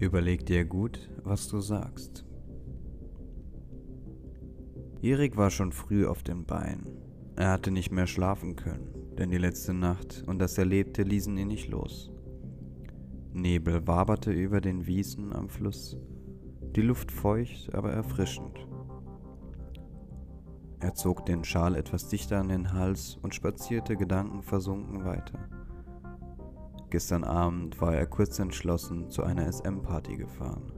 Überleg dir gut, was du sagst. Erik war schon früh auf den Beinen. Er hatte nicht mehr schlafen können, denn die letzte Nacht und das Erlebte ließen ihn nicht los. Nebel waberte über den Wiesen am Fluss, die Luft feucht, aber erfrischend. Er zog den Schal etwas dichter an den Hals und spazierte gedankenversunken weiter. Gestern Abend war er kurz entschlossen zu einer SM-Party gefahren.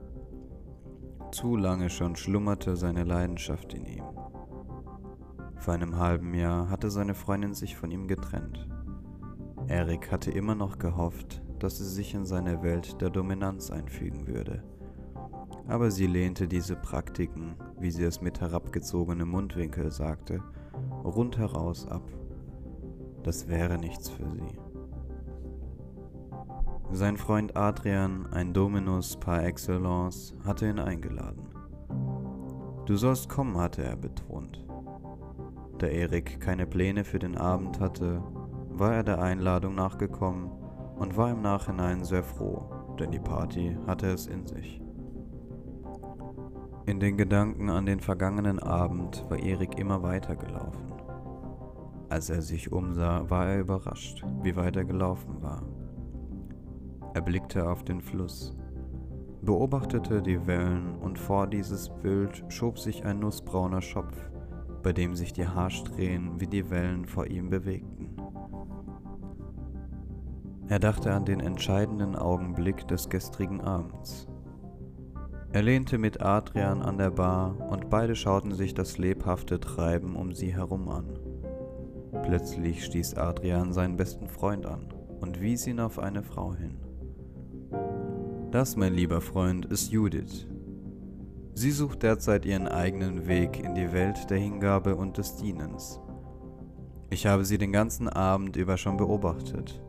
Zu lange schon schlummerte seine Leidenschaft in ihm. Vor einem halben Jahr hatte seine Freundin sich von ihm getrennt. Erik hatte immer noch gehofft, dass sie sich in seine Welt der Dominanz einfügen würde. Aber sie lehnte diese Praktiken, wie sie es mit herabgezogenem Mundwinkel sagte, rundheraus ab. Das wäre nichts für sie. Sein Freund Adrian, ein Dominus par excellence, hatte ihn eingeladen. Du sollst kommen, hatte er betont. Da Erik keine Pläne für den Abend hatte, war er der Einladung nachgekommen und war im Nachhinein sehr froh, denn die Party hatte es in sich. In den Gedanken an den vergangenen Abend war Erik immer weitergelaufen. Als er sich umsah, war er überrascht, wie weit er gelaufen war. Er blickte auf den Fluss, beobachtete die Wellen und vor dieses Bild schob sich ein nussbrauner Schopf, bei dem sich die Haarsträhnen wie die Wellen vor ihm bewegten. Er dachte an den entscheidenden Augenblick des gestrigen Abends. Er lehnte mit Adrian an der Bar und beide schauten sich das lebhafte Treiben um sie herum an. Plötzlich stieß Adrian seinen besten Freund an und wies ihn auf eine Frau hin. Das, mein lieber Freund, ist Judith. Sie sucht derzeit ihren eigenen Weg in die Welt der Hingabe und des Dienens. Ich habe sie den ganzen Abend über schon beobachtet.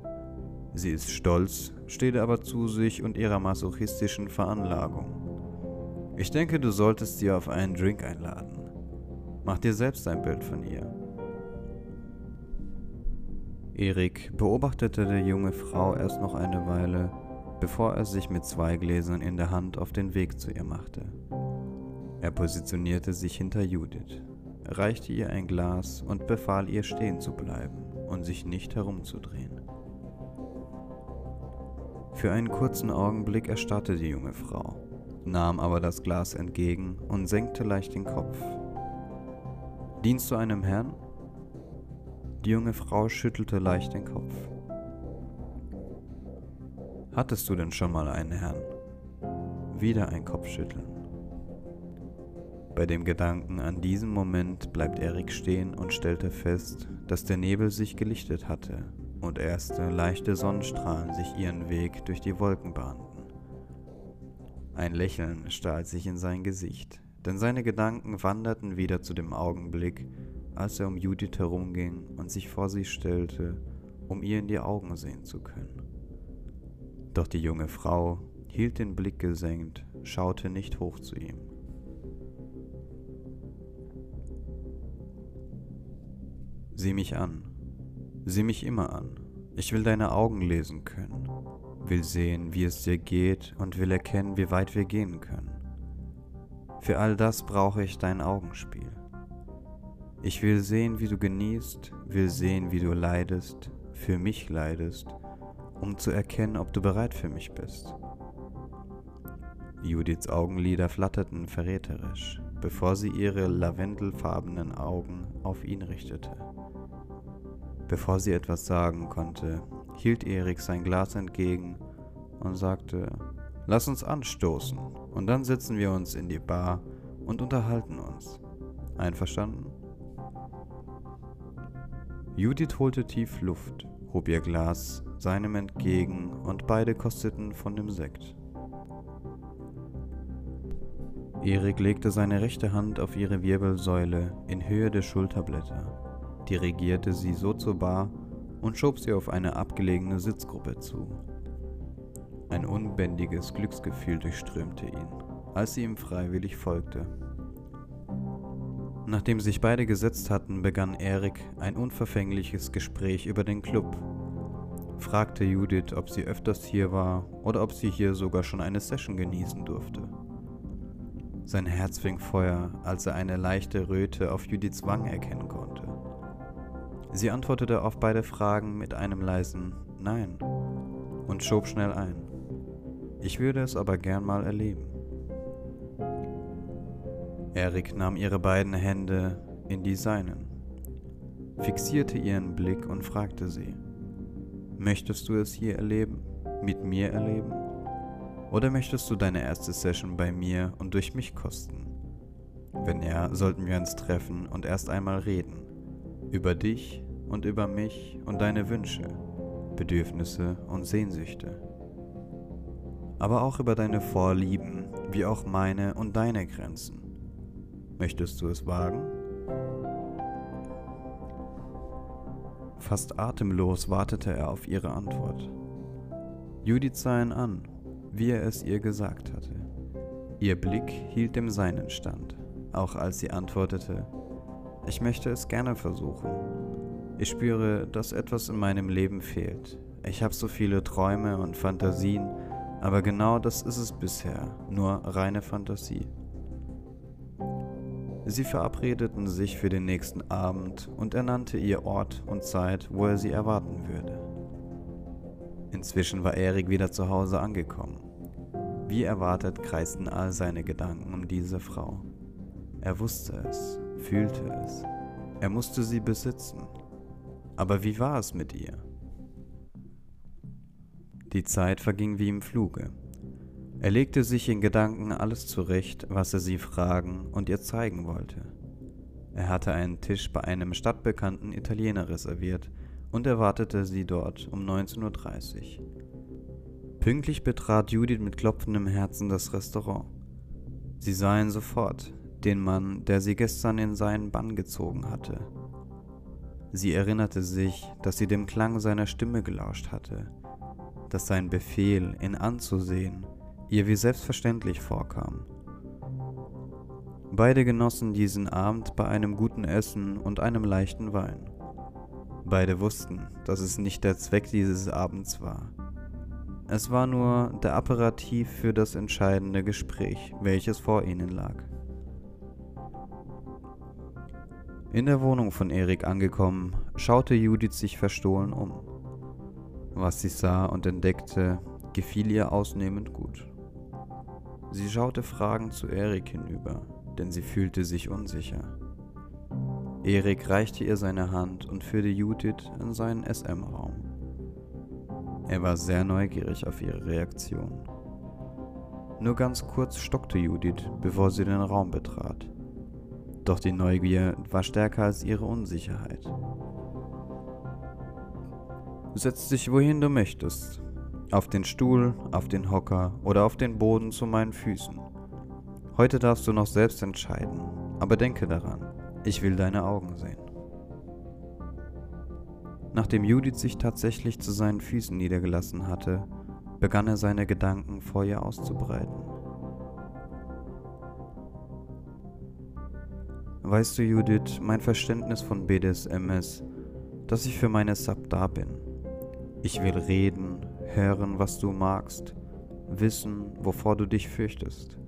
Sie ist stolz, steht aber zu sich und ihrer masochistischen Veranlagung. Ich denke, du solltest sie auf einen Drink einladen. Mach dir selbst ein Bild von ihr. Erik beobachtete die junge Frau erst noch eine Weile, bevor er sich mit zwei Gläsern in der Hand auf den Weg zu ihr machte. Er positionierte sich hinter Judith, reichte ihr ein Glas und befahl ihr stehen zu bleiben und sich nicht herumzudrehen. Für einen kurzen Augenblick erstarrte die junge Frau, nahm aber das Glas entgegen und senkte leicht den Kopf. Dienst du einem Herrn? Die junge Frau schüttelte leicht den Kopf. Hattest du denn schon mal einen Herrn? Wieder ein Kopfschütteln. Bei dem Gedanken an diesen Moment bleibt Erik stehen und stellte fest, dass der Nebel sich gelichtet hatte und erste leichte Sonnenstrahlen sich ihren Weg durch die Wolken bahnten. Ein Lächeln stahl sich in sein Gesicht, denn seine Gedanken wanderten wieder zu dem Augenblick, als er um Judith herumging und sich vor sie stellte, um ihr in die Augen sehen zu können. Doch die junge Frau hielt den Blick gesenkt, schaute nicht hoch zu ihm. Sieh mich an, sieh mich immer an. Ich will deine Augen lesen können, will sehen, wie es dir geht und will erkennen, wie weit wir gehen können. Für all das brauche ich dein Augenspiel. Ich will sehen, wie du genießt, will sehen, wie du leidest, für mich leidest um zu erkennen, ob du bereit für mich bist. Judiths Augenlider flatterten verräterisch, bevor sie ihre lavendelfarbenen Augen auf ihn richtete. Bevor sie etwas sagen konnte, hielt Erik sein Glas entgegen und sagte, Lass uns anstoßen und dann setzen wir uns in die Bar und unterhalten uns. Einverstanden? Judith holte tief Luft, hob ihr Glas seinem entgegen und beide kosteten von dem Sekt. Erik legte seine rechte Hand auf ihre Wirbelsäule in Höhe der Schulterblätter, dirigierte sie so zur Bar und schob sie auf eine abgelegene Sitzgruppe zu. Ein unbändiges Glücksgefühl durchströmte ihn, als sie ihm freiwillig folgte. Nachdem sich beide gesetzt hatten, begann Erik ein unverfängliches Gespräch über den Club fragte Judith, ob sie öfters hier war oder ob sie hier sogar schon eine Session genießen durfte. Sein Herz fing Feuer, als er eine leichte Röte auf Judiths Wangen erkennen konnte. Sie antwortete auf beide Fragen mit einem leisen Nein und schob schnell ein. Ich würde es aber gern mal erleben. Erik nahm ihre beiden Hände in die seinen, fixierte ihren Blick und fragte sie, Möchtest du es hier erleben, mit mir erleben? Oder möchtest du deine erste Session bei mir und durch mich kosten? Wenn ja, sollten wir uns treffen und erst einmal reden. Über dich und über mich und deine Wünsche, Bedürfnisse und Sehnsüchte. Aber auch über deine Vorlieben, wie auch meine und deine Grenzen. Möchtest du es wagen? Fast atemlos wartete er auf ihre Antwort. Judith sah ihn an, wie er es ihr gesagt hatte. Ihr Blick hielt dem seinen stand, auch als sie antwortete, ich möchte es gerne versuchen. Ich spüre, dass etwas in meinem Leben fehlt. Ich habe so viele Träume und Fantasien, aber genau das ist es bisher, nur reine Fantasie. Sie verabredeten sich für den nächsten Abend und er nannte ihr Ort und Zeit, wo er sie erwarten würde. Inzwischen war Erik wieder zu Hause angekommen. Wie erwartet kreisten all seine Gedanken um diese Frau. Er wusste es, fühlte es. Er musste sie besitzen. Aber wie war es mit ihr? Die Zeit verging wie im Fluge. Er legte sich in Gedanken alles zurecht, was er sie fragen und ihr zeigen wollte. Er hatte einen Tisch bei einem stadtbekannten Italiener reserviert und erwartete sie dort um 19.30 Uhr. Pünktlich betrat Judith mit klopfendem Herzen das Restaurant. Sie sah ihn sofort, den Mann, der sie gestern in seinen Bann gezogen hatte. Sie erinnerte sich, dass sie dem Klang seiner Stimme gelauscht hatte, dass sein Befehl, ihn anzusehen, ihr wie selbstverständlich vorkam. Beide genossen diesen Abend bei einem guten Essen und einem leichten Wein. Beide wussten, dass es nicht der Zweck dieses Abends war. Es war nur der Apparativ für das entscheidende Gespräch, welches vor ihnen lag. In der Wohnung von Erik angekommen, schaute Judith sich verstohlen um. Was sie sah und entdeckte, gefiel ihr ausnehmend gut. Sie schaute fragend zu Erik hinüber, denn sie fühlte sich unsicher. Erik reichte ihr seine Hand und führte Judith in seinen SM-Raum. Er war sehr neugierig auf ihre Reaktion. Nur ganz kurz stockte Judith, bevor sie den Raum betrat. Doch die Neugier war stärker als ihre Unsicherheit. Setz dich wohin du möchtest, auf den Stuhl, auf den Hocker oder auf den Boden zu meinen Füßen. Heute darfst du noch selbst entscheiden, aber denke daran, ich will deine Augen sehen. Nachdem Judith sich tatsächlich zu seinen Füßen niedergelassen hatte, begann er seine Gedanken vor ihr auszubreiten. Weißt du, Judith, mein Verständnis von BDSM ist, dass ich für meine Sub da bin. Ich will reden, hören, was du magst, wissen, wovor du dich fürchtest.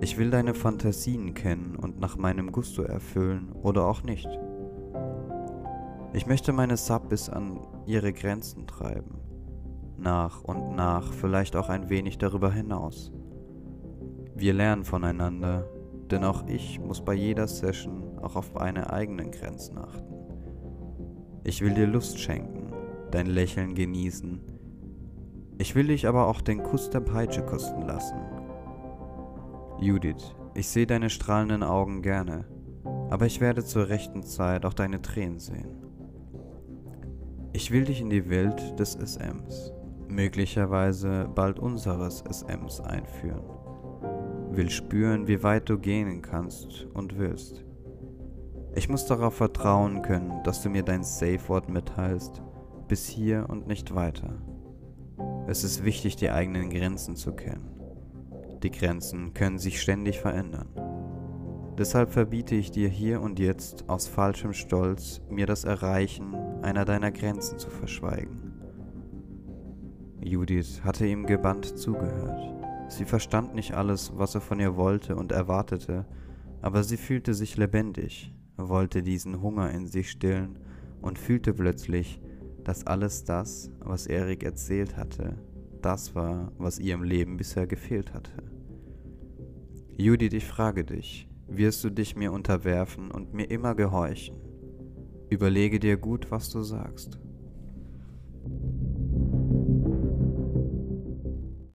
Ich will deine Fantasien kennen und nach meinem Gusto erfüllen oder auch nicht. Ich möchte meine Sub bis an ihre Grenzen treiben, nach und nach vielleicht auch ein wenig darüber hinaus. Wir lernen voneinander, denn auch ich muss bei jeder Session auch auf meine eigenen Grenzen achten. Ich will dir Lust schenken, dein Lächeln genießen, ich will dich aber auch den Kuss der Peitsche kosten lassen. Judith, ich sehe deine strahlenden Augen gerne, aber ich werde zur rechten Zeit auch deine Tränen sehen. Ich will dich in die Welt des SMs, möglicherweise bald unseres SMs einführen. Will spüren, wie weit du gehen kannst und wirst. Ich muss darauf vertrauen können, dass du mir dein Safe-Wort mitteilst, bis hier und nicht weiter. Es ist wichtig, die eigenen Grenzen zu kennen. Die Grenzen können sich ständig verändern. Deshalb verbiete ich dir hier und jetzt aus falschem Stolz, mir das Erreichen einer deiner Grenzen zu verschweigen. Judith hatte ihm gebannt zugehört. Sie verstand nicht alles, was er von ihr wollte und erwartete, aber sie fühlte sich lebendig, wollte diesen Hunger in sich stillen und fühlte plötzlich, dass alles das, was Erik erzählt hatte, das war, was ihr im Leben bisher gefehlt hatte. Judith, ich frage dich, wirst du dich mir unterwerfen und mir immer gehorchen? Überlege dir gut, was du sagst.